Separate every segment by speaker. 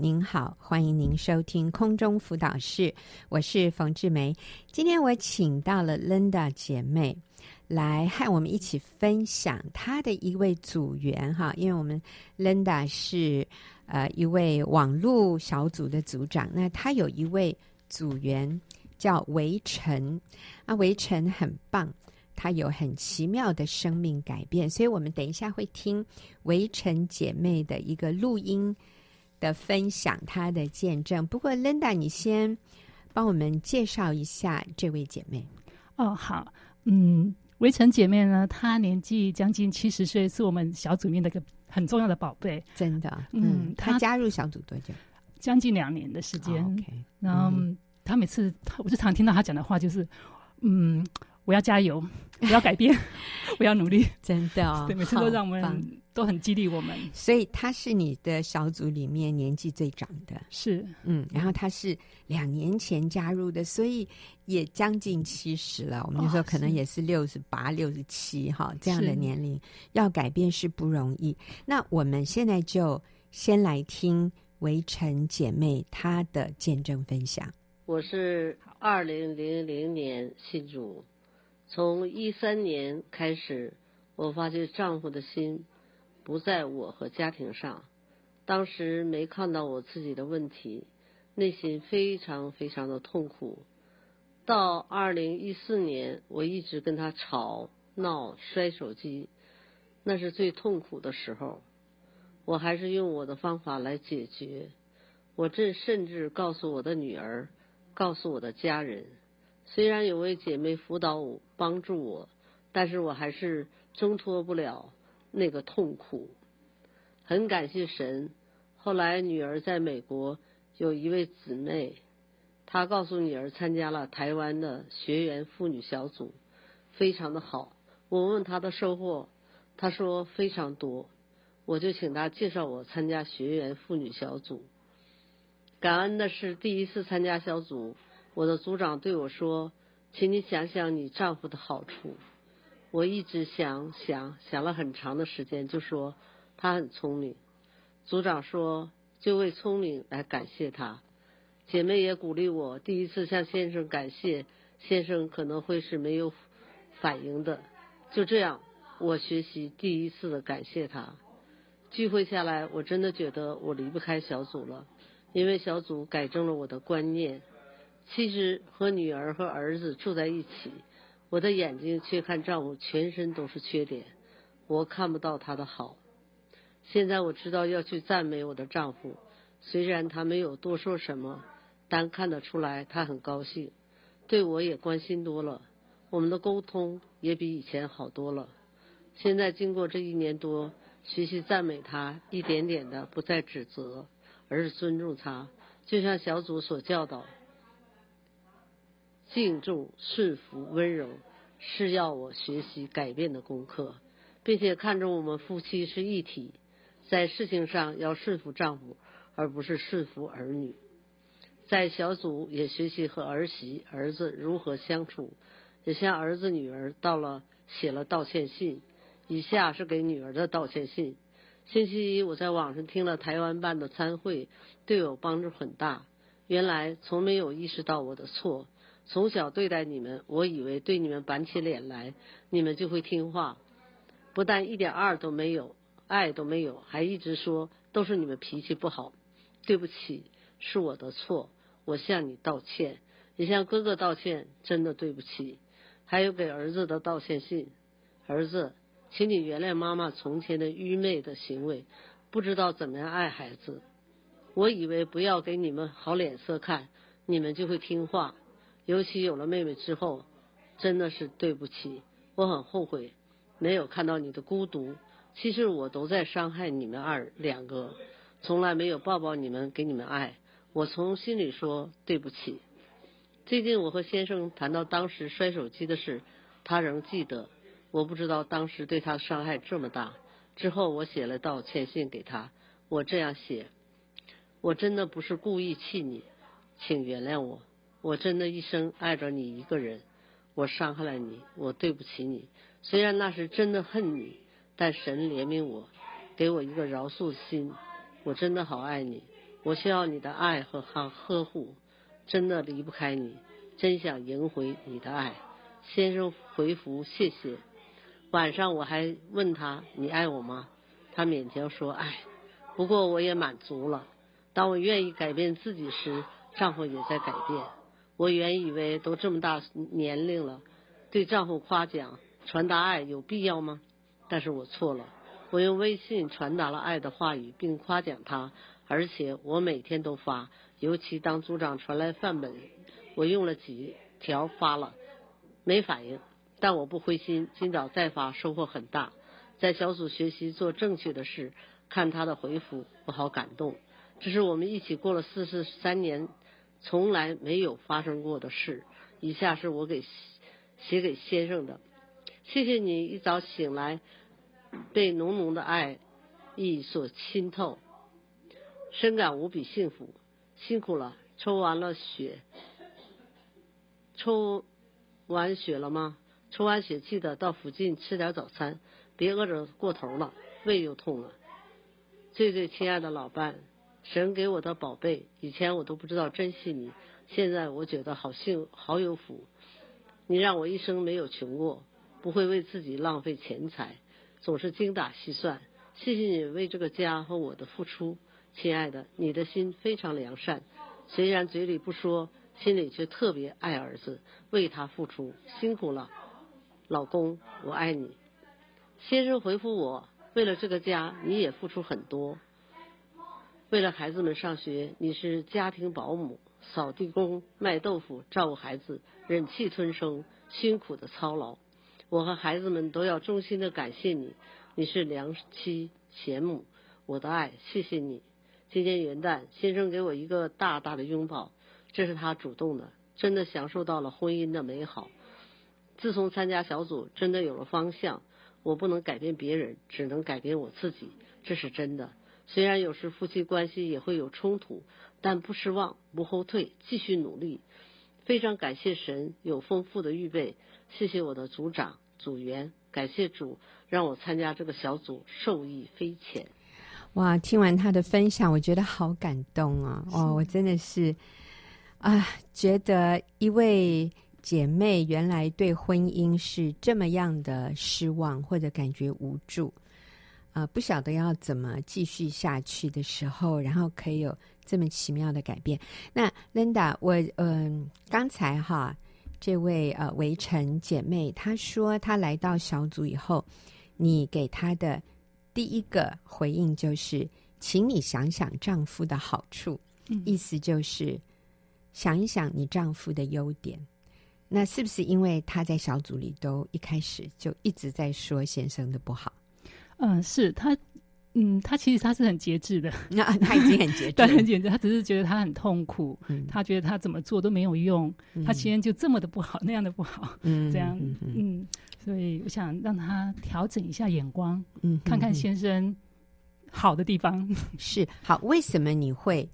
Speaker 1: 您好，欢迎您收听空中辅导室，我是冯志梅。今天我请到了 Linda 姐妹来和我们一起分享她的一位组员哈，因为我们 Linda 是呃一位网络小组的组长，那她有一位组员叫维晨，啊，维晨很棒，她有很奇妙的生命改变，所以我们等一下会听维晨姐妹的一个录音。的分享，她的见证。不过，Linda，你先帮我们介绍一下这位姐妹。
Speaker 2: 哦，好，嗯，围城姐妹呢，她年纪将近七十岁，是我们小组里面的一个很重要的宝贝。
Speaker 1: 真的，嗯，她加入小组多久？
Speaker 2: 将近两年的时间。
Speaker 1: Oh, OK，
Speaker 2: 然后她每次，我就常听到她讲的话，就是，嗯，我要加油，我要改变，我要努力。
Speaker 1: 真的哦，
Speaker 2: 对，每次都让我们。都很激励我们，
Speaker 1: 所以他是你的小组里面年纪最长的，
Speaker 2: 是
Speaker 1: 嗯，然后他是两年前加入的，所以也将近七十了。我们那时候可能也是六十八、六十七哈这样的年龄，要改变是不容易。那我们现在就先来听围城姐妹她的见证分享。
Speaker 3: 我是二零零零年新主，从一三年开始，我发觉丈夫的心。不在我和家庭上，当时没看到我自己的问题，内心非常非常的痛苦。到二零一四年，我一直跟他吵闹、摔手机，那是最痛苦的时候。我还是用我的方法来解决。我这甚至告诉我的女儿，告诉我的家人，虽然有位姐妹辅导我、帮助我，但是我还是挣脱不了。那个痛苦，很感谢神。后来女儿在美国有一位姊妹，她告诉女儿参加了台湾的学员妇女小组，非常的好。我问她的收获，她说非常多。我就请她介绍我参加学员妇女小组。感恩的是第一次参加小组，我的组长对我说：“请你想想你丈夫的好处。”我一直想想想了很长的时间，就说他很聪明。组长说就为聪明来感谢他。姐妹也鼓励我，第一次向先生感谢，先生可能会是没有反应的。就这样，我学习第一次的感谢他。聚会下来，我真的觉得我离不开小组了，因为小组改正了我的观念。其实和女儿和儿子住在一起。我的眼睛却看丈夫全身都是缺点，我看不到他的好。现在我知道要去赞美我的丈夫，虽然他没有多说什么，但看得出来他很高兴，对我也关心多了。我们的沟通也比以前好多了。现在经过这一年多，学习赞美他，一点点的不再指责，而是尊重他，就像小组所教导。敬重、顺服、温柔，是要我学习改变的功课，并且看重我们夫妻是一体，在事情上要顺服丈夫，而不是顺服儿女。在小组也学习和儿媳、儿子如何相处，也向儿子、女儿到了写了道歉信。以下是给女儿的道歉信。星期一我在网上听了台湾办的参会，对我帮助很大。原来从没有意识到我的错。从小对待你们，我以为对你们板起脸来，你们就会听话。不但一点二都没有，爱都没有，还一直说都是你们脾气不好。对不起，是我的错，我向你道歉，也向哥哥道歉，真的对不起。还有给儿子的道歉信，儿子，请你原谅妈妈从前的愚昧的行为，不知道怎么样爱孩子。我以为不要给你们好脸色看，你们就会听话。尤其有了妹妹之后，真的是对不起，我很后悔，没有看到你的孤独。其实我都在伤害你们二两个，从来没有抱抱你们，给你们爱。我从心里说对不起。最近我和先生谈到当时摔手机的事，他仍记得。我不知道当时对他伤害这么大。之后我写了道歉信给他，我这样写：我真的不是故意气你，请原谅我。我真的一生爱着你一个人，我伤害了你，我对不起你。虽然那是真的恨你，但神怜悯我，给我一个饶恕心。我真的好爱你，我需要你的爱和呵呵护，真的离不开你，真想赢回你的爱。先生回复谢谢。晚上我还问他，你爱我吗？他勉强说爱，不过我也满足了。当我愿意改变自己时，丈夫也在改变。我原以为都这么大年龄了，对丈夫夸奖、传达爱有必要吗？但是我错了。我用微信传达了爱的话语，并夸奖他，而且我每天都发。尤其当组长传来范本，我用了几条发了，没反应。但我不灰心，今早再发，收获很大。在小组学习做正确的事，看他的回复，我好感动。这是我们一起过了四十三年，从来没有发生过的事。以下是我给写给先生的：谢谢你一早醒来，被浓浓的爱意所浸透，深感无比幸福。辛苦了，抽完了血，抽完血了吗？抽完血记得到附近吃点早餐，别饿着过头了，胃又痛了。最最亲爱的老伴，神给我的宝贝，以前我都不知道珍惜你，现在我觉得好幸好有福。你让我一生没有穷过，不会为自己浪费钱财，总是精打细算。谢谢你为这个家和我的付出，亲爱的，你的心非常良善，虽然嘴里不说，心里却特别爱儿子，为他付出，辛苦了。老公，我爱你。先生回复我：为了这个家，你也付出很多。为了孩子们上学，你是家庭保姆、扫地工、卖豆腐、照顾孩子、忍气吞声、辛苦的操劳。我和孩子们都要衷心的感谢你。你是良妻贤母，我的爱，谢谢你。今天元旦，先生给我一个大大的拥抱，这是他主动的，真的享受到了婚姻的美好。自从参加小组，真的有了方向。我不能改变别人，只能改变我自己，这是真的。虽然有时夫妻关系也会有冲突，但不失望，不后退，继续努力。非常感谢神有丰富的预备，谢谢我的组长、组员，感谢主让我参加这个小组，受益匪浅。
Speaker 1: 哇，听完他的分享，我觉得好感动啊！哦，我真的是啊，觉得一位。姐妹原来对婚姻是这么样的失望，或者感觉无助，啊、呃，不晓得要怎么继续下去的时候，然后可以有这么奇妙的改变。那 Linda，我嗯、呃，刚才哈，这位呃围城姐妹她说，她来到小组以后，你给她的第一个回应就是，请你想想丈夫的好处，嗯、意思就是想一想你丈夫的优点。那是不是因为他在小组里都一开始就一直在说先生的不好？
Speaker 2: 嗯，是他，嗯，他其实他是很节制的，
Speaker 1: 那他已经很节制，
Speaker 2: 对，很节制。他只是觉得他很痛苦，嗯、他觉得他怎么做都没有用，嗯、他先生就这么的不好，那样的不好，嗯，这样，嗯，所以我想让他调整一下眼光，嗯，看看先生好的地方。
Speaker 1: 是好，为什么你会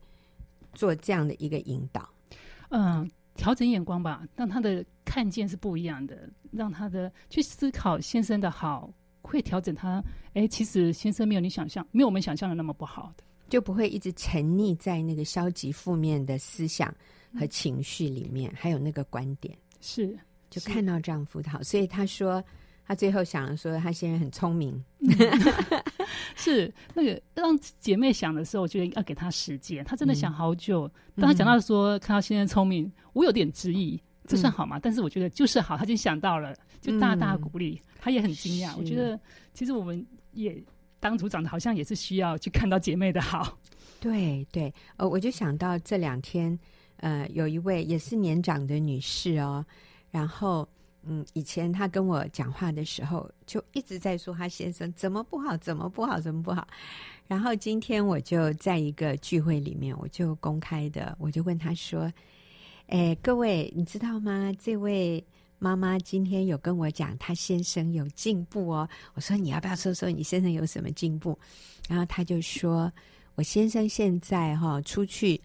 Speaker 1: 做这样的一个引导？
Speaker 2: 嗯。调整眼光吧，让他的看见是不一样的，让他的去思考先生的好，会调整他。哎，其实先生没有你想象，没有我们想象的那么不好的，
Speaker 1: 就不会一直沉溺在那个消极负面的思想和情绪里面，嗯、还有那个观点。
Speaker 2: 是，
Speaker 1: 就看到丈夫的好，所以他说。他最后想了说，他先生很聪明，
Speaker 2: 是那个让姐妹想的时候，我觉得要给他时间。他真的想好久。嗯、当他讲到说看到先生聪明，我有点质疑，这算好吗？嗯、但是我觉得就是好，他已经想到了，就大大鼓励。嗯、他也很惊讶。我觉得其实我们也当组长的，好像也是需要去看到姐妹的好。
Speaker 1: 对对，呃，我就想到这两天，呃，有一位也是年长的女士哦，然后。嗯，以前他跟我讲话的时候，就一直在说他先生怎么不好，怎么不好，怎么不好。然后今天我就在一个聚会里面，我就公开的，我就问他说：“哎，各位，你知道吗？这位妈妈今天有跟我讲，她先生有进步哦。”我说：“你要不要说说你先生有什么进步？”然后她就说：“我先生现在哈出去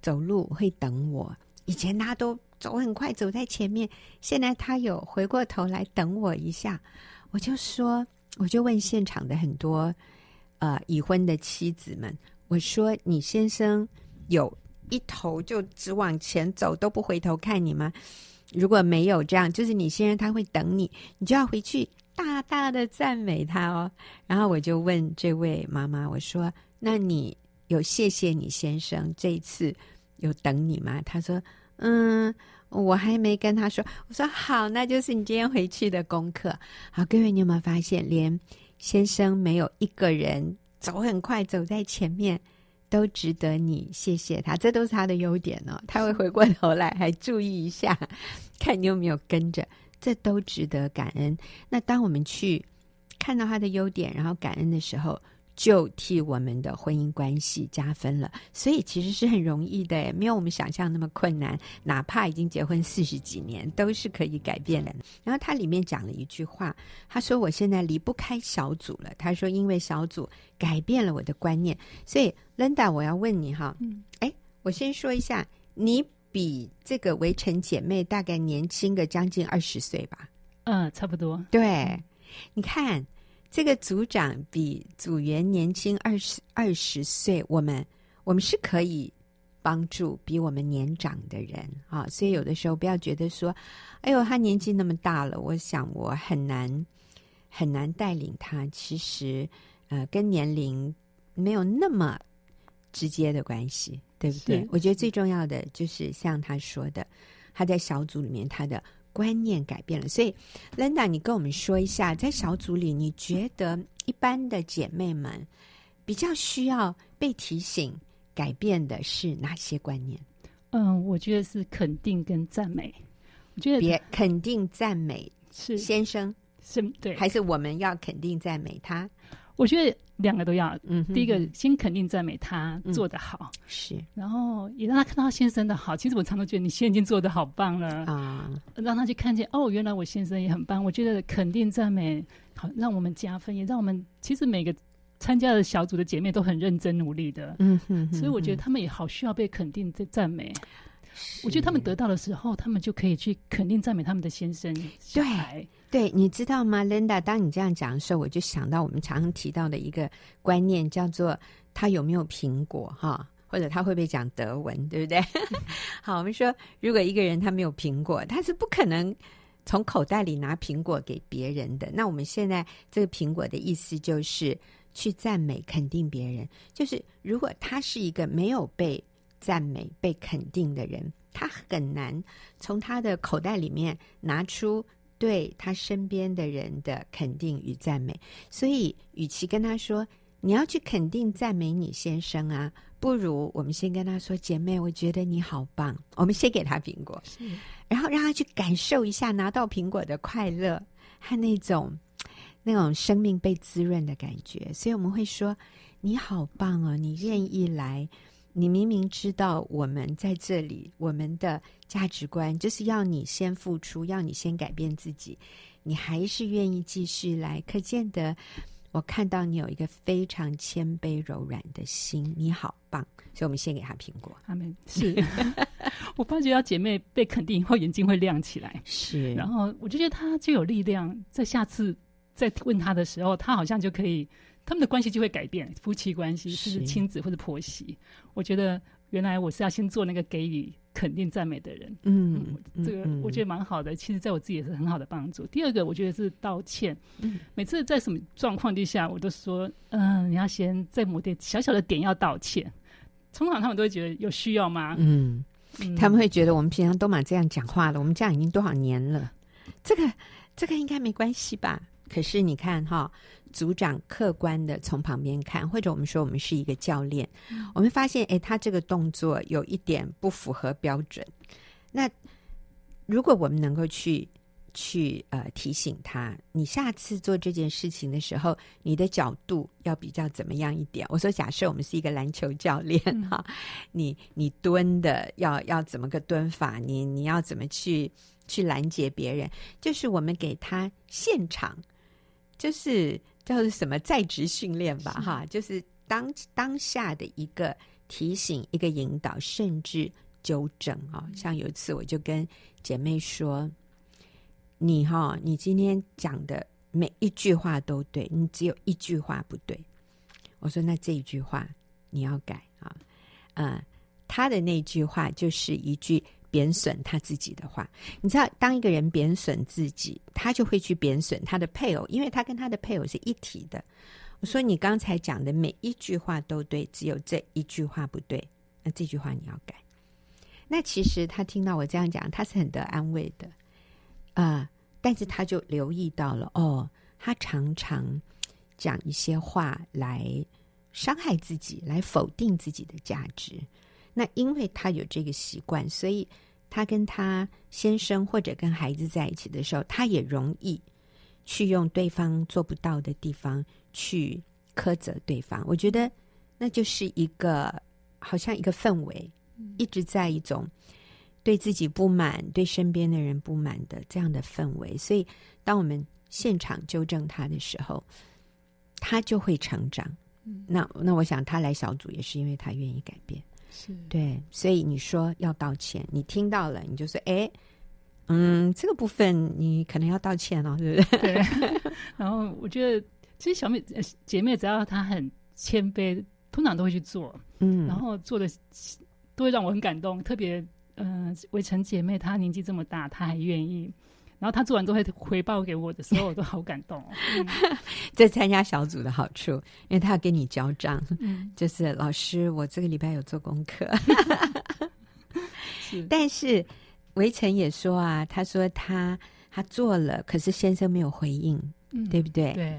Speaker 1: 走路会等我，以前他都。”走很快，走在前面。现在他有回过头来等我一下，我就说，我就问现场的很多呃已婚的妻子们，我说你先生有一头就只往前走，都不回头看你吗？如果没有这样，就是你先生他会等你，你就要回去大大的赞美他哦。然后我就问这位妈妈，我说：“那你有谢谢你先生这一次有等你吗？”她说：“嗯，我还没跟他说。”我说：“好，那就是你今天回去的功课。”好，各位，你有没有发现，连先生没有一个人走很快走在前面？都值得你谢谢他，这都是他的优点哦。他会回过头来还注意一下，看你有没有跟着，这都值得感恩。那当我们去看到他的优点，然后感恩的时候，就替我们的婚姻关系加分了，所以其实是很容易的，没有我们想象那么困难。哪怕已经结婚四十几年，都是可以改变的。然后他里面讲了一句话，他说：“我现在离不开小组了。”他说：“因为小组改变了我的观念。”所以，Linda，我要问你哈，嗯，哎，我先说一下，你比这个围城姐妹大概年轻个将近二十岁吧？
Speaker 2: 嗯，差不多。
Speaker 1: 对，你看。这个组长比组员年轻二十二十岁，我们我们是可以帮助比我们年长的人啊，所以有的时候不要觉得说，哎呦，他年纪那么大了，我想我很难很难带领他。其实，呃，跟年龄没有那么直接的关系，对不对？我觉得最重要的就是像他说的，他在小组里面他的。观念改变了，所以，Linda，你跟我们说一下，在小组里，你觉得一般的姐妹们比较需要被提醒改变的是哪些观念？
Speaker 2: 嗯，我觉得是肯定跟赞美。我觉得
Speaker 1: 别肯定赞美是先生
Speaker 2: 是对，
Speaker 1: 还是我们要肯定赞美他？
Speaker 2: 我觉得两个都要。嗯，第一个先肯定赞美他做得好，嗯、
Speaker 1: 是，
Speaker 2: 然后也让他看到他先生的好。其实我常常觉得你现在已经做得好棒了啊，让他去看见哦，原来我先生也很棒。我觉得肯定赞美好，让我们加分，也让我们其实每个参加的小组的姐妹都很认真努力的。嗯哼，所以我觉得他们也好需要被肯定、赞美。我觉得他们得到的时候，他们就可以去肯定赞美他们的先生。
Speaker 1: 对，对，你知道吗，Linda？当你这样讲的时候，我就想到我们常常提到的一个观念，叫做他有没有苹果哈，或者他会不会讲德文，对不对？好，我们说，如果一个人他没有苹果，他是不可能从口袋里拿苹果给别人的。那我们现在这个苹果的意思就是去赞美、肯定别人。就是如果他是一个没有被赞美、被肯定的人，他很难从他的口袋里面拿出对他身边的人的肯定与赞美。所以，与其跟他说你要去肯定赞美你先生啊，不如我们先跟他说：“姐妹，我觉得你好棒。”我们先给他苹果，是然后让他去感受一下拿到苹果的快乐和那种那种生命被滋润的感觉。所以，我们会说：“你好棒哦，你愿意来。”你明明知道我们在这里，我们的价值观就是要你先付出，要你先改变自己，你还是愿意继续来，可见得我看到你有一个非常谦卑柔软的心，你好棒！所以，我们先给他苹果。
Speaker 2: 阿门。是，我发觉到姐妹被肯定以后，眼睛会亮起来。
Speaker 1: 是，
Speaker 2: 然后我就觉得她就有力量，在下次再问她的时候，她好像就可以。他们的关系就会改变，夫妻关系，是亲子或者婆媳。我觉得原来我是要先做那个给予肯定赞美的人。嗯，嗯，这个我觉得蛮好的。嗯、其实，在我自己也是很好的帮助。第二个，我觉得是道歉。嗯，每次在什么状况底下，我都说，嗯、呃，你要先在某点小小的点要道歉。通常他们都会觉得有需要吗？
Speaker 1: 嗯，嗯，他们会觉得我们平常都蛮这样讲话了，我们这样已经多少年了，这个这个应该没关系吧？可是你看哈。组长客观的从旁边看，或者我们说我们是一个教练，嗯、我们发现，哎，他这个动作有一点不符合标准。那如果我们能够去去呃提醒他，你下次做这件事情的时候，你的角度要比较怎么样一点？我说，假设我们是一个篮球教练哈、嗯，你你蹲的要要怎么个蹲法？你你要怎么去去拦截别人？就是我们给他现场，就是。叫做什么在职训练吧，哈，就是当当下的一个提醒、一个引导，甚至纠正啊。像有一次，我就跟姐妹说：“你哈，你今天讲的每一句话都对，你只有一句话不对。”我说：“那这一句话你要改啊，嗯，他的那句话就是一句贬损他自己的话。你知道，当一个人贬损自己，他就会去贬损他的配偶，因为他跟他的配偶是一体的。我说你刚才讲的每一句话都对，只有这一句话不对，那这句话你要改。那其实他听到我这样讲，他是很得安慰的啊、但是他就留意到了哦，他常常讲一些话来伤害自己，来否定自己的价值。那因为他有这个习惯，所以他跟他先生或者跟孩子在一起的时候，他也容易去用对方做不到的地方去苛责对方。我觉得那就是一个好像一个氛围。一直在一种对自己不满、对身边的人不满的这样的氛围，所以当我们现场纠正他的时候，他就会成长。嗯，那那我想他来小组也是因为他愿意改变，
Speaker 2: 是
Speaker 1: 对。所以你说要道歉，你听到了，你就说：“哎，嗯，这个部分你可能要道歉了，对不对？”
Speaker 2: 对。然后我觉得，其实小妹姐妹只要她很谦卑，通常都会去做。嗯，然后做的。都会让我很感动，特别，嗯、呃，围城姐妹她年纪这么大，她还愿意，然后他做完之后会回报给我的时候，我都好感动、哦。
Speaker 1: 这参加小组的好处，因为他要跟你交账，嗯，就是老师，我这个礼拜有做功课。是，但是围城也说啊，他说他他做了，可是先生没有回应，嗯，对不对？
Speaker 2: 对，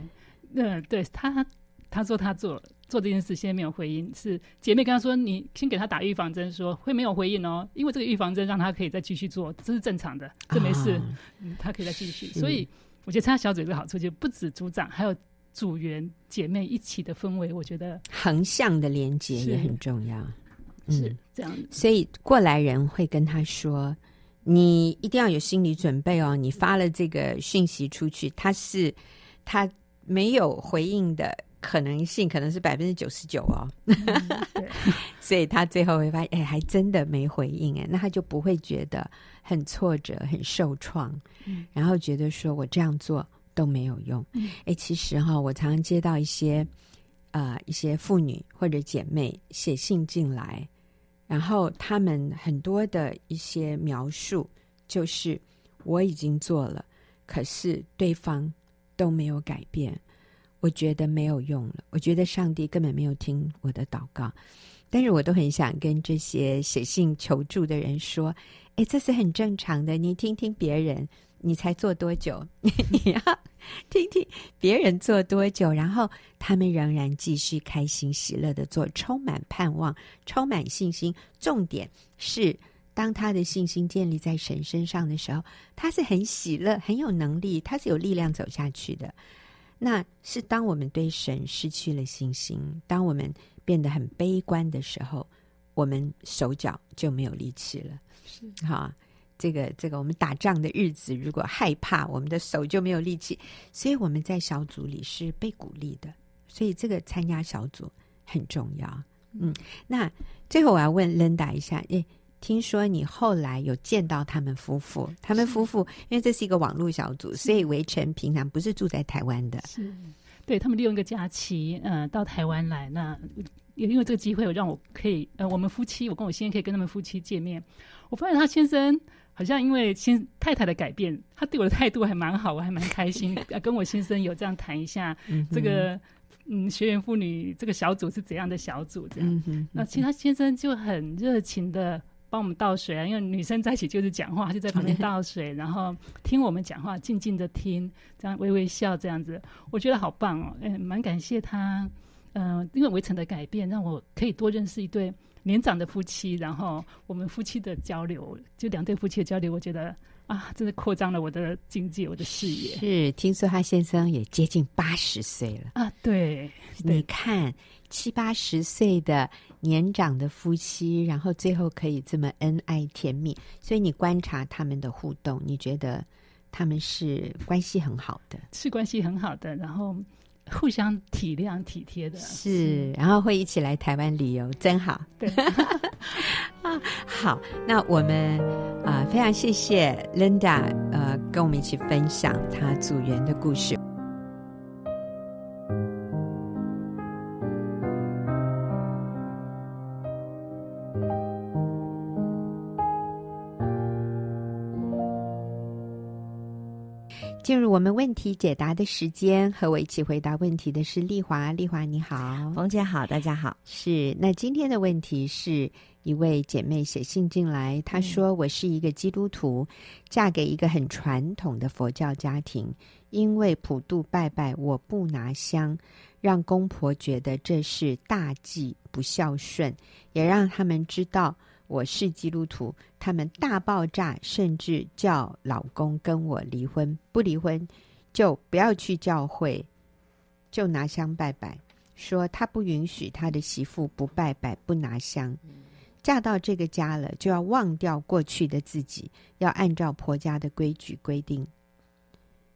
Speaker 2: 嗯，对他他说他做了。做这件事，现在没有回应，是姐妹跟他说：“你先给他打预防针，说会没有回应哦，因为这个预防针让他可以再继续做，这是正常的，这没事，啊嗯、他可以再继续。所以我觉得参加小组有个好处，就不止组长，还有组员姐妹一起的氛围，我觉得
Speaker 1: 横向的连接也很重要，
Speaker 2: 是，这样。
Speaker 1: 所以过来人会跟他说：“你一定要有心理准备哦，你发了这个讯息出去，他是他没有回应的。”可能性可能是百分之九十九哦，嗯、所以他最后会发现，哎，还真的没回应哎，那他就不会觉得很挫折、很受创，嗯、然后觉得说我这样做都没有用。哎、嗯，其实哈，我常常接到一些啊、呃、一些妇女或者姐妹写信进来，然后他们很多的一些描述就是我已经做了，可是对方都没有改变。我觉得没有用了，我觉得上帝根本没有听我的祷告，但是我都很想跟这些写信求助的人说：“哎，这是很正常的，你听听别人，你才做多久？你要听听别人做多久，然后他们仍然继续开心喜乐的做，充满盼望，充满信心。重点是，当他的信心建立在神身上的时候，他是很喜乐，很有能力，他是有力量走下去的。”那是当我们对神失去了信心，当我们变得很悲观的时候，我们手脚就没有力气了。是哈，这个这个，我们打仗的日子，如果害怕，我们的手就没有力气。所以我们在小组里是被鼓励的，所以这个参加小组很重要。嗯，那最后我要问 Linda 一下，诶。听说你后来有见到他们夫妇，他们夫妇因为这是一个网络小组，所以围城平常不是住在台湾的，
Speaker 2: 是对他们利用一个假期，呃，到台湾来。那也因为这个机会，让我可以，呃，我们夫妻，我跟我先生可以跟他们夫妻见面。我发现他先生好像因为先太太的改变，他对我的态度还蛮好，我还蛮开心。跟我先生有这样谈一下，这个嗯，学员妇女这个小组是怎样的小组？这样，嗯哼，那其实他先生就很热情的。帮我们倒水啊，因为女生在一起就是讲话，就在旁边倒水，然后听我们讲话，静静的听，这样微微笑，这样子，我觉得好棒哦，嗯，蛮感谢他，嗯、呃，因为围城的改变，让我可以多认识一对年长的夫妻，然后我们夫妻的交流，就两对夫妻的交流，我觉得啊，真的扩张了我的境界，我的视野。
Speaker 1: 是，听说他先生也接近八十岁了
Speaker 2: 啊，对，
Speaker 1: 你看七八十岁的。年长的夫妻，然后最后可以这么恩爱甜蜜，所以你观察他们的互动，你觉得他们是关系很好的，
Speaker 2: 是关系很好的，然后互相体谅体贴的，
Speaker 1: 是，然后会一起来台湾旅游，真好。
Speaker 2: 对
Speaker 1: 啊，好，那我们啊、呃，非常谢谢 Linda，呃，跟我们一起分享她组员的故事。进入我们问题解答的时间，和我一起回答问题的是丽华。丽华你好，
Speaker 4: 冯姐好，大家好。
Speaker 1: 是，那今天的问题是一位姐妹写信进来，她说：“我是一个基督徒，嫁给一个很传统的佛教家庭，因为普渡拜拜，我不拿香，让公婆觉得这是大忌不孝顺，也让他们知道。”我是基督徒，他们大爆炸，甚至叫老公跟我离婚，不离婚就不要去教会，就拿香拜拜，说他不允许他的媳妇不拜拜不拿香，嫁到这个家了就要忘掉过去的自己，要按照婆家的规矩规定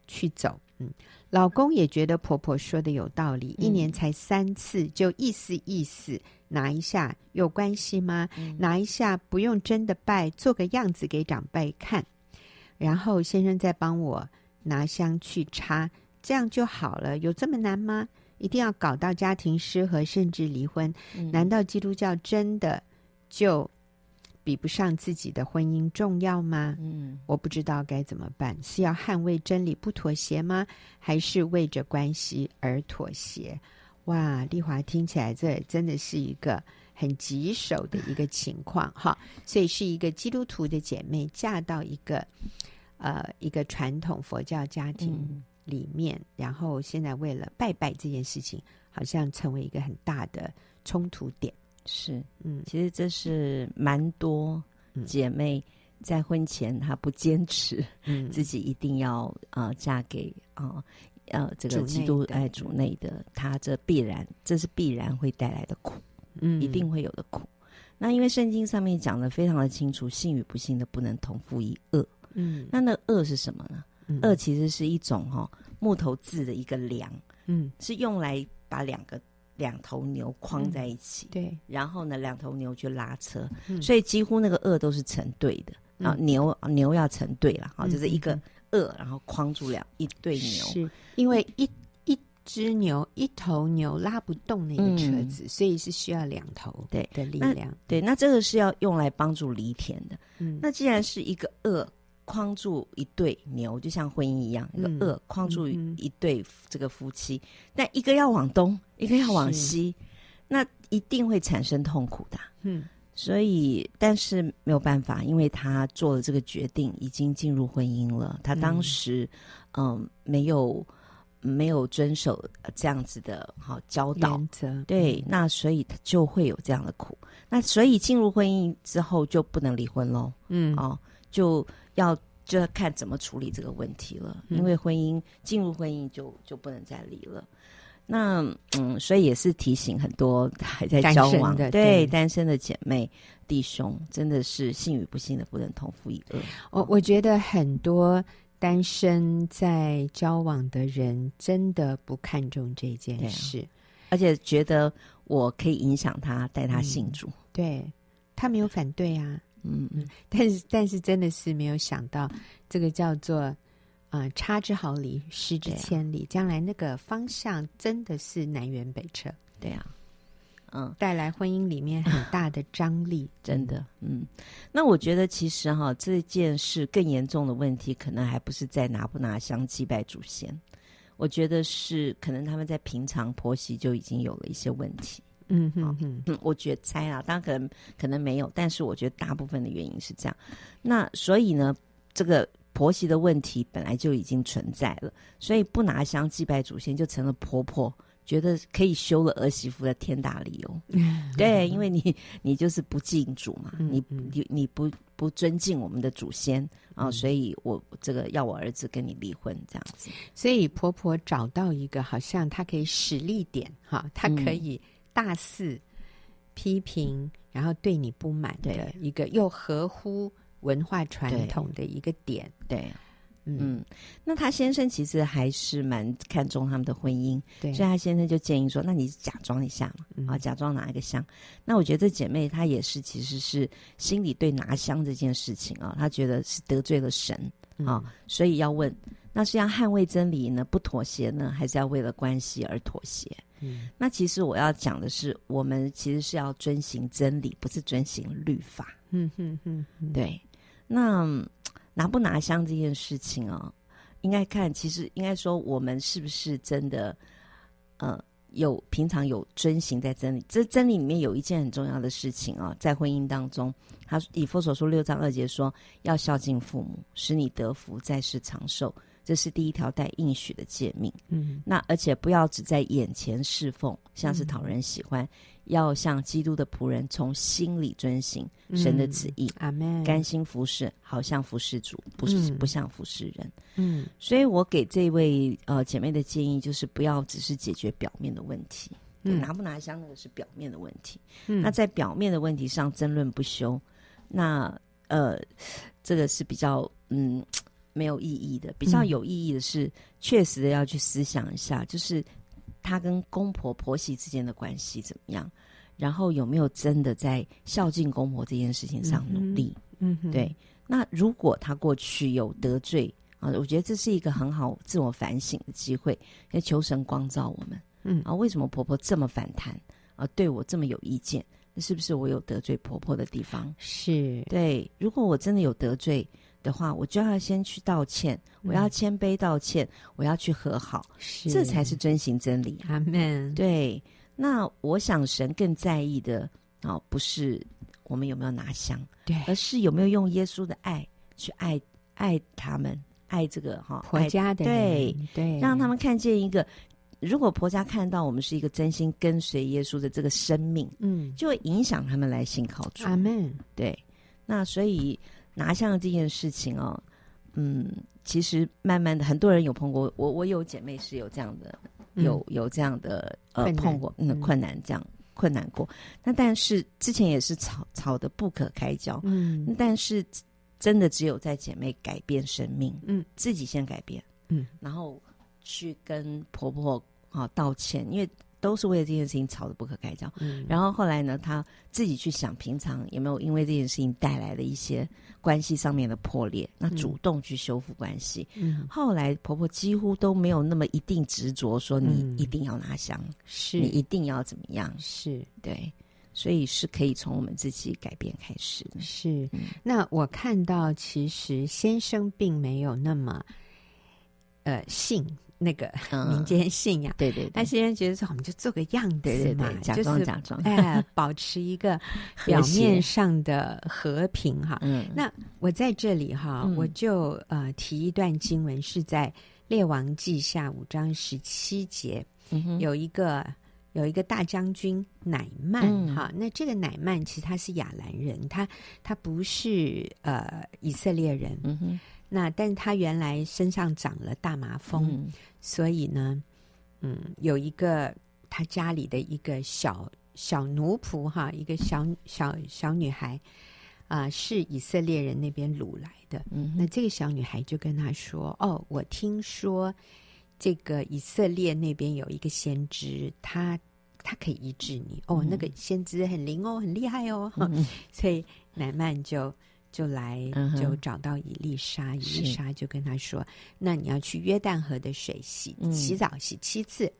Speaker 1: 去走。嗯，老公也觉得婆婆说的有道理，一年才三次，就意思意思拿一下有关系吗？拿一下不用真的拜，做个样子给长辈看，然后先生再帮我拿香去插，这样就好了。有这么难吗？一定要搞到家庭失和，甚至离婚？难道基督教真的就？比不上自己的婚姻重要吗？嗯，我不知道该怎么办，是要捍卫真理不妥协吗？还是为着关系而妥协？哇，丽华听起来这真的是一个很棘手的一个情况哈。所以是一个基督徒的姐妹嫁到一个呃一个传统佛教家庭里面，嗯，然后现在为了拜拜这件事情，好像成为一个很大的冲突点。
Speaker 4: 是，嗯，其实这是蛮多姐妹在婚前她不坚持，嗯，自己一定要啊、呃、嫁给啊呃，呃这个基督爱主内的，他这必然这是必然会带来的苦，嗯，一定会有的苦。那因为圣经上面讲的非常的清楚，信与不信的不能同负一轭，嗯，那那轭是什么呢？轭、嗯、其实是一种哈、哦、木头制的一个梁，嗯，是用来把两个。两头牛框在一起，嗯、对，然后呢，两头牛去拉车，嗯、所以几乎那个轭都是成对的，嗯、啊，牛牛要成对了，哈、嗯，就是一个轭，然后框住了一对牛，
Speaker 1: 是因为一一只牛一头牛拉不动那个车子，嗯、所以是需要两头对的力量，
Speaker 4: 对，那这个是要用来帮助犁田的，嗯，那既然是一个轭。框住一对牛，就像婚姻一样，一个轭框住一对这个夫妻，嗯、但一个要往东，一个要往西，那一定会产生痛苦的。嗯，所以但是没有办法，因为他做了这个决定，已经进入婚姻了。他当时嗯、呃、没有没有遵守这样子的好教
Speaker 1: 导，
Speaker 4: 对，嗯、那所以他就会有这样的苦。那所以进入婚姻之后就不能离婚喽。嗯，哦，就。要就要看怎么处理这个问题了，因为婚姻进入婚姻就就不能再离了。那嗯，所以也是提醒很多还在交往的对，对单身的姐妹弟兄，真的是信与不信的不能同负一个。
Speaker 1: 我我觉得很多单身在交往的人真的不看重这件事，啊、
Speaker 4: 而且觉得我可以影响他，带他信主，
Speaker 1: 嗯、对他没有反对啊。嗯嗯，但是但是真的是没有想到，这个叫做啊、呃，差之毫厘，失之千里，将来那个方向真的是南辕北辙。
Speaker 4: 对啊，嗯，
Speaker 1: 带来婚姻里面很大的张力，
Speaker 4: 真的。嗯，那我觉得其实哈，这件事更严重的问题，可能还不是在拿不拿香祭拜祖先，我觉得是可能他们在平常婆媳就已经有了一些问题。嗯哼哼，嗯，我觉得猜啊，当然可能可能没有，但是我觉得大部分的原因是这样。那所以呢，这个婆媳的问题本来就已经存在了，所以不拿香祭拜祖先就成了婆婆觉得可以休了儿媳妇的天大理由。嗯、对，因为你你就是不敬主嘛，嗯、你你你不不尊敬我们的祖先啊，嗯、所以我这个要我儿子跟你离婚这样子。
Speaker 1: 所以婆婆找到一个好像她可以使力点哈，她可以。大肆批评，然后对你不满的一个又合乎文化传统的一个点，
Speaker 4: 对，对嗯，嗯，那他先生其实还是蛮看重他们的婚姻，对，所以他先生就建议说：“那你假装一下嘛，啊、嗯，假装拿一个香。”那我觉得这姐妹她也是，其实是心里对拿香这件事情啊，她觉得是得罪了神啊，嗯、所以要问：那是要捍卫真理呢，不妥协呢，还是要为了关系而妥协？嗯，那其实我要讲的是，我们其实是要遵行真理，不是遵行律法。嗯哼哼，对。那拿不拿香这件事情啊，应该看，其实应该说，我们是不是真的，呃，有平常有遵行在真理？这真理里面有一件很重要的事情啊，在婚姻当中，他以佛所说六章二节说，要孝敬父母，使你得福，在世长寿。这是第一条带应许的诫命。嗯，那而且不要只在眼前侍奉，像是讨人喜欢，嗯、要像基督的仆人，从心里遵行神的旨意。阿门、嗯。甘心服侍，好像服侍主，不是、嗯、不像服侍人。嗯，所以我给这位呃姐妹的建议就是，不要只是解决表面的问题。嗯，拿不拿香那个是表面的问题。嗯，那在表面的问题上争论不休，那呃，这个是比较嗯。没有意义的，比较有意义的是，嗯、确实的要去思想一下，就是他跟公婆婆媳之间的关系怎么样，然后有没有真的在孝敬公婆这件事情上努力？嗯，嗯对。那如果他过去有得罪啊，我觉得这是一个很好自我反省的机会，要求神光照我们。嗯啊，为什么婆婆这么反弹啊？对我这么有意见？那是不是我有得罪婆婆的地方？是对。如果我真的有得罪，的话，我就要先去道歉，我要谦卑道歉，嗯、我要去和好，是这才是遵行真理。阿门。对，那我想神更在意的哦，不是我们有没有拿香，对，而是有没有用耶稣的爱去爱爱他们，爱这个哈婆家的人，对对，让他们看见一个，如果婆家看到我们是一个真心跟随耶稣的这个生命，嗯，就会影响他们来信靠主。阿门。对，那所以。拿香这件事情哦，嗯，其实慢慢的，很多人有碰过。我我有姐妹是有这样的，嗯、有有这样的呃碰过嗯困难这样、嗯、困难过。那但是之前也是吵吵得不可开交，嗯，但是真的只有在姐妹改变生命，嗯，自己先改变，嗯，然后去跟婆婆啊道歉，因为。都是为了这件事情吵得不可开交，嗯、然后后来呢，她自己去想，平常有没有因为这件事情带来了一些关系上面的破裂，那主动去修复关系。嗯、后来婆婆几乎都没有那么一定执着说你一定要拿香，是、嗯、你一定要怎么样，是。对，所以是可以从我们自己改变开始。是，嗯、
Speaker 1: 那我看到其实先生并没有那么呃信。那个民间信仰，对对，他现在觉得说，我们就做个样子嘛，假装假装，哎，保持一个 表面上的和平哈。嗯，那我在这里哈，我就呃提一段经文，是在列王记下五章十七节，有一个有一个大将军乃曼哈，那这个乃曼其实他是亚兰人，他他不是呃以色列人，嗯哼。那，但是他原来身上长了大麻风，嗯、所以呢，嗯，有一个他家里的一个小小奴仆哈，一个小小小女孩啊、呃，是以色列人那边掳来的。嗯，那这个小女孩就跟他说：“哦，我听说这个以色列那边有一个先知，他他可以医治你。哦，那个先知很灵哦，很厉害哦。嗯”所以乃曼就。就来就找到以丽莎，以丽莎就跟他说：“那你要去约旦河的水洗洗澡洗七次。”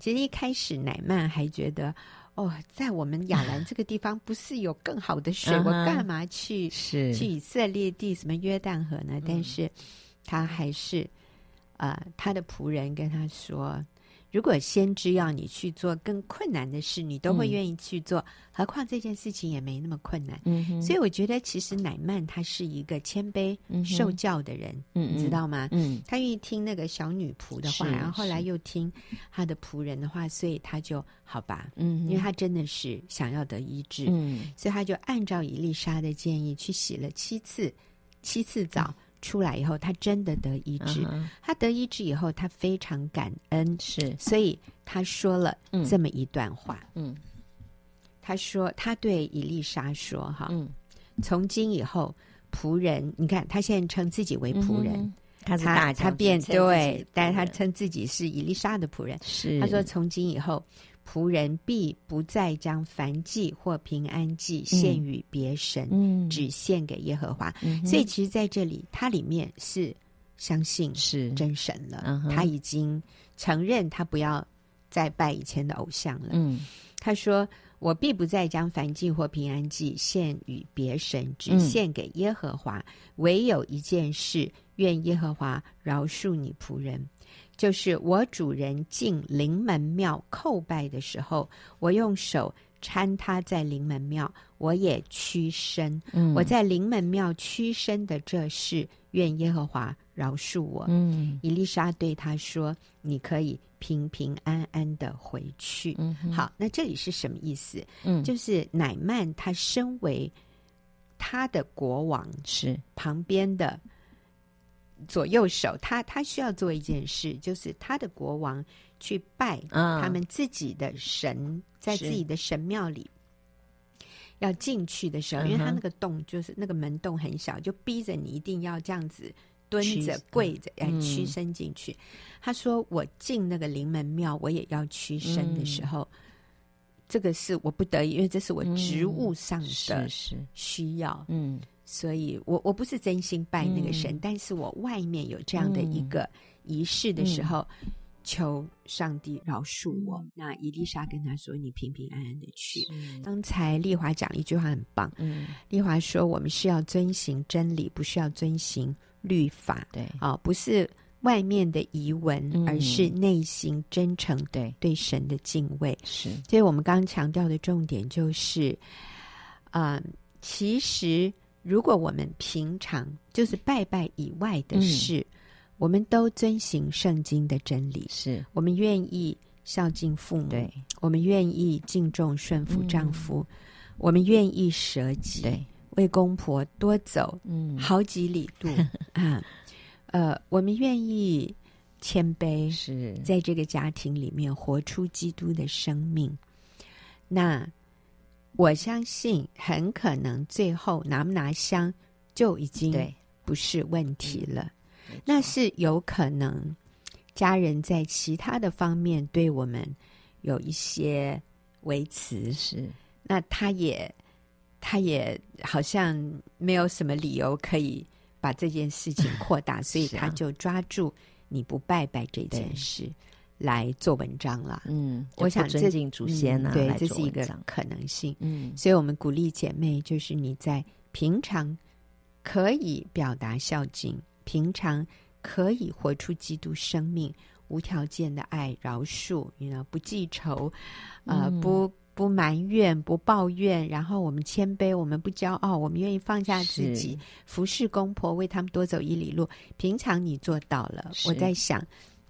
Speaker 1: 其实一开始乃曼还觉得：“哦，在我们亚兰这个地方不是有更好的水，我干嘛去去以色列地什么约旦河呢？”但是他还是呃，他的仆人跟他说。如果先知要你去做更困难的事，你都会愿意去做，嗯、何况这件事情也没那么困难。嗯，所以我觉得其实乃曼他是一个谦卑受教的人，嗯、你知道吗？嗯，他愿意听那个小女仆的话，然后后来又听他的仆人的话，所以他就好吧。嗯，因为他真的是想要得医治，嗯，所以他就按照伊丽莎的建议去洗了七次，七次澡。嗯出来以后，他真的得医治。Uh huh. 他得医治以后，他非常感恩，是，所以他说了这么一段话。嗯，他说他对伊丽莎说：“哈，嗯，从今以后，仆人，你看他现在称自己为仆人，嗯、他他，他变对，但是他称自己是伊丽莎的仆人。是，他说从今以后。”仆人必不再将燔祭或平安祭献与别神，嗯、只献给耶和华。嗯、所以，其实在这里，它里面是相信是真神了。嗯、他已经承认他不要再拜以前的偶像了。嗯，他说：“我必不再将燔祭或平安祭献与别神，只献给耶和华。嗯、唯有一件事，愿耶和华饶恕你仆人，就是我主人进灵门庙叩拜的时候，我用手搀他在灵门庙，我也屈身。嗯、我在灵门庙屈身的这事，愿耶和华饶恕我。嗯，以利沙对他说：“你可以。”平平安安的回去。嗯哼，好，那这里是什么意思？嗯，就是乃曼他身为他的国王，是旁边的左右手，他他需要做一件事，就是他的国王去拜他们自己的神，嗯、在自己的神庙里要进去的时候，因为他那个洞就是那个门洞很小，就逼着你一定要这样子。蹲着跪着，要屈身进去。嗯、他说：“我进那个临门庙，我也要屈身的时候，嗯、这个是我不得已，因为这是我职务上的需要。嗯，所以我我不是真心拜那个神，嗯、但是我外面有这样的一个仪式的时候，嗯、求上帝饶恕我。嗯、那伊丽莎跟他说：‘你平平安安的去。是’刚才丽华讲了一句话很棒。嗯，丽华说：‘我们是要遵行真理，不是要遵行。’律法对啊、哦，不是外面的仪文，嗯、而是内心真诚对对神的敬畏。是，所以我们刚刚强调的重点就是，啊、呃，其实如果我们平常就是拜拜以外的事，嗯、我们都遵循圣经的真理，是我们愿意孝敬父母，对，我们愿意敬重顺服丈夫，嗯、我们愿意舍己。对。为公婆多走嗯好几里路、嗯、啊，呃，我们愿意谦卑，是在这个家庭里面活出基督的生命。那我相信，很可能最后拿不拿香就已经不是问题了。嗯、那是有可能家人在其他的方面对我们有一些维持，是。那他也。他也好像没有什么理由可以把这件事情扩大，所以他就抓住你不拜拜这件事来做文章了。嗯，我想尊敬祖先啊，对，这是一个可能性。嗯，所以我们鼓励姐妹，就是你在平常可以表达孝敬，平常可以活出基督生命，无条件的爱、饶恕，你呢不记仇，呃，不。不埋怨，不抱怨，然后我们谦卑，我们不骄傲，我们愿意放下自己，服侍公婆，为他们多走一里路。平常你做到了，我在想，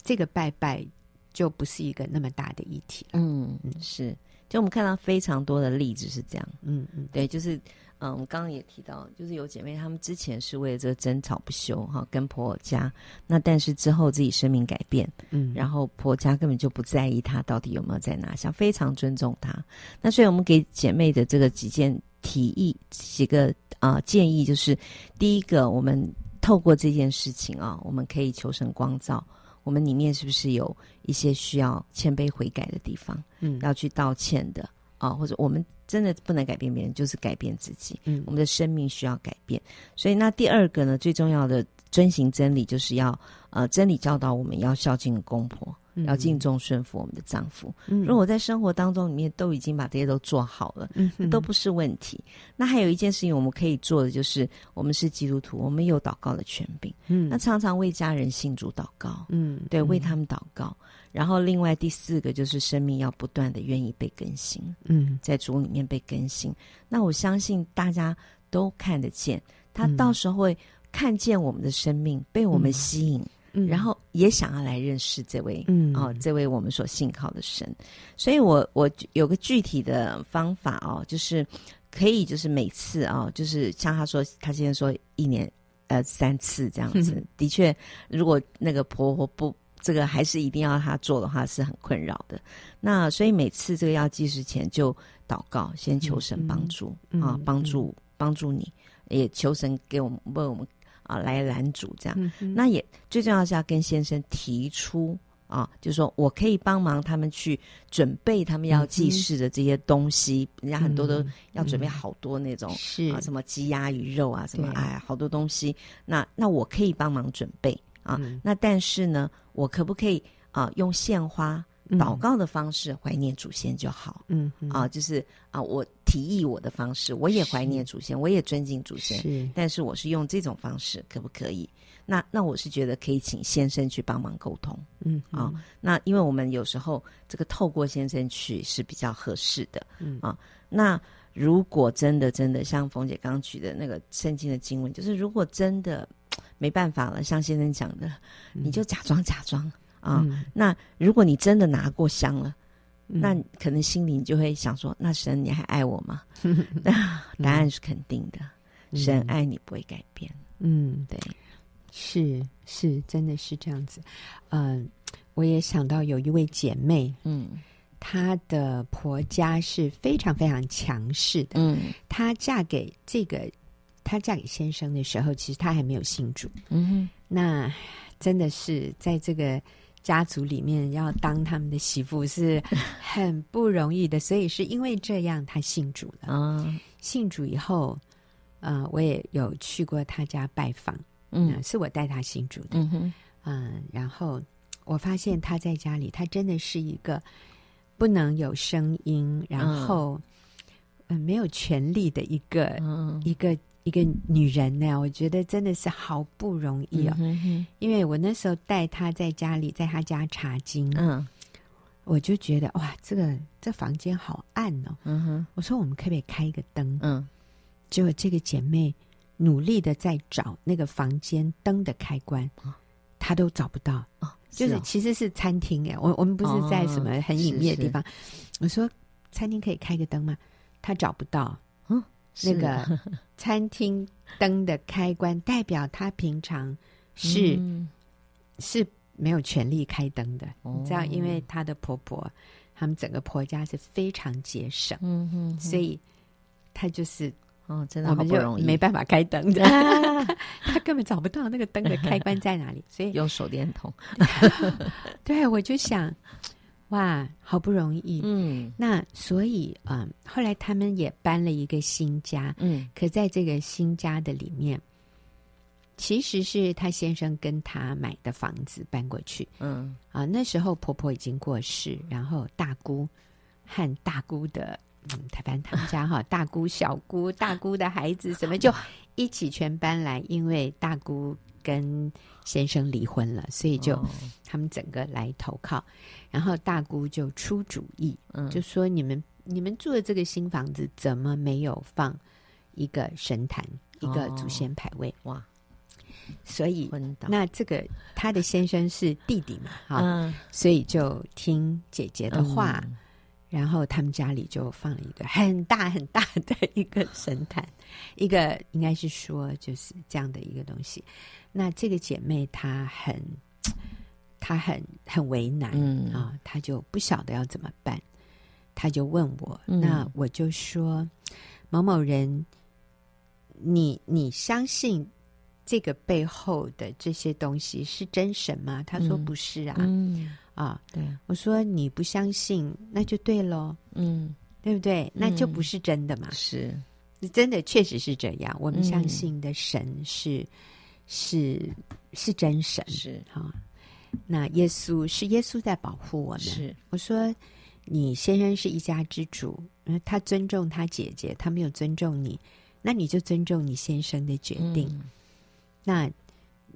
Speaker 1: 这个拜拜就不是一个那么大的议题。了嗯，是，就我们看到非常多的例子是这样。嗯嗯，对，就是。嗯，我们刚刚也提到，就是有姐妹她们之前是为了这个争吵不休哈，跟婆婆家，那但是之后自己生命改变，嗯，然后婆家根本就不在意她到底有没有在拿下，非常尊重她。那所以我们给姐妹的这个几件提议，几个啊、呃、建议，就是第一个，我们透过这件事情啊，我们可以求神光照，我们里面是不是有一些需要谦卑悔改的地方，嗯，要去道歉的。啊，或者我们真的不能改变别人，就是改变自己。嗯，我们的生命需要改变。所以，那第二个呢，最重要的遵行真理，就是要呃，真理教导我们要孝敬公婆，嗯、要敬重顺服我们的丈夫。嗯，如果在生活当中里面都已经把这些都做好了，嗯，都不是问题。那还有一件事情我们可以做的，就是我们是基督徒，我们有祷告的权柄。嗯，那常常为家人信主祷告。嗯，对，为他们祷告。然后，另外第四个就是生命要不断的愿意被更新，嗯，在主里面被更新。那我相信大家都看得见，他到时候会看见我们的生命被我们吸引，嗯，然后也想要来认识这位，嗯，哦，这位我们所信靠的神。所以我我有个具体的方法哦，就是可以就是每次啊，哦，就是像他说，他现在说一年呃三次这样子，嗯，的确，如果那个婆婆不。这个还是一定要他做的话是很困扰的，那所以每次这个要计时前就祷告，先求神帮助、嗯、啊，帮助帮助你，也求神给我们为我们啊来拦阻这样。嗯、那也最重要是要跟先生提出啊，就是说我可以帮忙他们去准备他们要祭祀的这些东西，嗯、人家很多都要准备好多那种是、嗯、啊，什么鸡鸭鱼肉啊，什么对。哎好多东西，那那我可以帮忙准备。啊，嗯、那但是呢，我可不可以啊用献花
Speaker 4: 祷告的方式怀念祖先就好。
Speaker 1: 嗯
Speaker 4: 啊，就是啊，我提议我的方式，我也怀念祖先，我也尊敬祖先。
Speaker 1: 是，
Speaker 4: 但是我是用这种方式，可不可以？那那我是觉得可以请先生去帮忙沟通。
Speaker 1: 嗯
Speaker 4: 啊，那因为我们有时候这个透过先生去是比较合适的。
Speaker 1: 嗯
Speaker 4: 啊，那如果真的真的像冯姐刚刚举的那个圣经的经文，就是如果真的没办法了，像先生讲的，你就假装假装。啊，
Speaker 1: 嗯、
Speaker 4: 那如果你真的拿过香了，
Speaker 1: 嗯、
Speaker 4: 那可能心里你就会想说：“那神你还爱我吗？”那 答案是肯定的，
Speaker 1: 嗯、
Speaker 4: 神爱你不会改变。
Speaker 1: 嗯，
Speaker 4: 对，
Speaker 1: 是是，真的是这样子。嗯、呃，我也想到有一位姐妹，
Speaker 4: 嗯，
Speaker 1: 她的婆家是非常非常强势的。
Speaker 4: 嗯，
Speaker 1: 她嫁给这个，她嫁给先生的时候，其实她还没有信主。
Speaker 4: 嗯哼，
Speaker 1: 那真的是在这个。家族里面要当他们的媳妇是 很不容易的，所以是因为这样，他信主了。
Speaker 4: 啊，
Speaker 1: 信主以后，呃，我也有去过他家拜访，
Speaker 4: 嗯，
Speaker 1: 呃、是我带他信主的，
Speaker 4: 嗯哼，
Speaker 1: 嗯、呃，然后我发现他在家里，他真的是一个不能有声音，然后嗯、呃，没有权利的一个，
Speaker 4: 嗯，
Speaker 1: 一个。一个女人呢，我觉得真的是好不容易哦。
Speaker 4: 嗯、哼
Speaker 1: 因为我那时候带她在家里，在她家查经，
Speaker 4: 嗯，
Speaker 1: 我就觉得哇，这个这房间好暗哦。
Speaker 4: 嗯哼，
Speaker 1: 我说我们可不可以开一个灯？
Speaker 4: 嗯，
Speaker 1: 结果这个姐妹努力的在找那个房间灯的开关，她都找不到。
Speaker 4: 哦，
Speaker 1: 就是其实是餐厅哎，我我们不是在什么很隐秘的地方。我说餐厅可以开个灯吗？她找不到。
Speaker 4: 嗯。
Speaker 1: 那个餐厅灯的开关，代表他平常是、嗯、是没有权利开灯的。
Speaker 4: 哦、
Speaker 1: 你知道，因为她的婆婆，他们整个婆家是非常节省，
Speaker 4: 嗯哼哼，
Speaker 1: 所以她就是
Speaker 4: 哦，真的好不容易，
Speaker 1: 没办法开灯的，他根本找不到那个灯的开关在哪里，所以
Speaker 4: 用手电筒。
Speaker 1: 对，我就想。哇，好不容易，
Speaker 4: 嗯，
Speaker 1: 那所以，嗯，后来他们也搬了一个新家，
Speaker 4: 嗯，
Speaker 1: 可在这个新家的里面，其实是他先生跟他买的房子搬过去，
Speaker 4: 嗯，
Speaker 1: 啊，那时候婆婆已经过世，然后大姑和大姑的，嗯，台湾他们家哈，大姑、小姑、大姑的孩子什么 就一起全搬来，因为大姑。跟先生离婚了，所以就他们整个来投靠，哦、然后大姑就出主意，
Speaker 4: 嗯、
Speaker 1: 就说你们你们住的这个新房子怎么没有放一个神坛，一个祖先牌位？
Speaker 4: 哦、哇！
Speaker 1: 所以那这个他的先生是弟弟嘛，哈、
Speaker 4: 嗯，
Speaker 1: 所以就听姐姐的话。嗯然后他们家里就放了一个很大很大的一个神坛，一个应该是说就是这样的一个东西。那这个姐妹她很，她很很为难，
Speaker 4: 嗯
Speaker 1: 啊，她就不晓得要怎么办，她就问我，
Speaker 4: 嗯、
Speaker 1: 那我就说某某人，你你相信这个背后的这些东西是真神吗？她说不是啊。
Speaker 4: 嗯
Speaker 1: 啊，
Speaker 4: 对，
Speaker 1: 我说你不相信，那就对喽，
Speaker 4: 嗯，
Speaker 1: 对不对？那就不是真的嘛。
Speaker 4: 嗯、是，
Speaker 1: 真的确实是这样。我们相信的神是、嗯、是是真神，
Speaker 4: 是
Speaker 1: 哈、啊。那耶稣是耶稣在保护我们。
Speaker 4: 是，
Speaker 1: 我说你先生是一家之主，他尊重他姐姐，他没有尊重你，那你就尊重你先生的决定。
Speaker 4: 嗯、
Speaker 1: 那。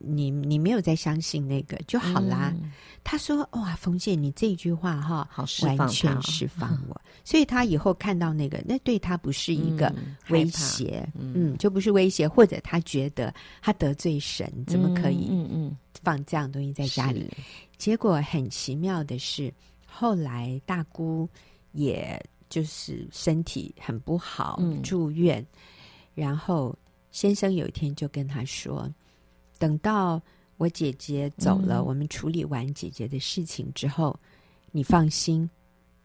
Speaker 1: 你你没有再相信那个就好啦。
Speaker 4: 嗯、
Speaker 1: 他说：“哇，冯姐，你这句话哈，
Speaker 4: 好释放，
Speaker 1: 完全释 放我。嗯、所以他以后看到那个，那对他不是一个威胁，嗯，嗯，就不是威胁，或者他觉得他得罪神，怎么可以
Speaker 4: 嗯嗯
Speaker 1: 放这样东西在家
Speaker 4: 里？
Speaker 1: 结果很奇妙的是，后来大姑也就是身体很不好，
Speaker 4: 嗯、
Speaker 1: 住院，然后先生有一天就跟他说。”等到我姐姐走了，嗯、我们处理完姐姐的事情之后，你放心，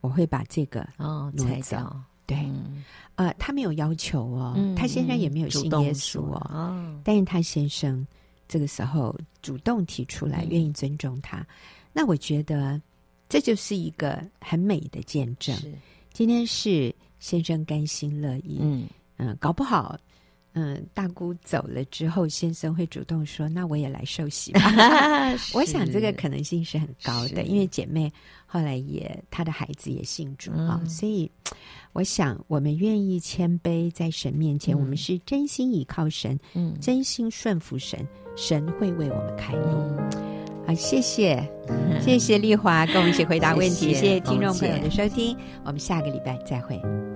Speaker 1: 我会把这个
Speaker 4: 哦
Speaker 1: 挪走。对，
Speaker 4: 嗯、
Speaker 1: 呃，他没有要求哦，
Speaker 4: 嗯、
Speaker 1: 他先生也没有信耶稣哦，
Speaker 4: 哦。
Speaker 1: 但是他先生这个时候主动提出来，愿意尊重他，嗯、那我觉得这就是一个很美的见
Speaker 4: 证。
Speaker 1: 今天是先生甘心乐意，
Speaker 4: 嗯
Speaker 1: 嗯、呃，搞不好。嗯，大姑走了之后，先生会主动说：“那我也来受洗吧。”我想这个可能性是很高的，因为姐妹后来也她的孩子也信主啊、嗯，所以我想我们愿意谦卑在神面前、嗯，我们是真心倚靠神，嗯，真心顺服神，神会为我们开路。好、嗯，谢谢，谢谢丽华跟我们一起回答问题，谢谢，谢谢听众朋友的收听，我们下个礼拜再会。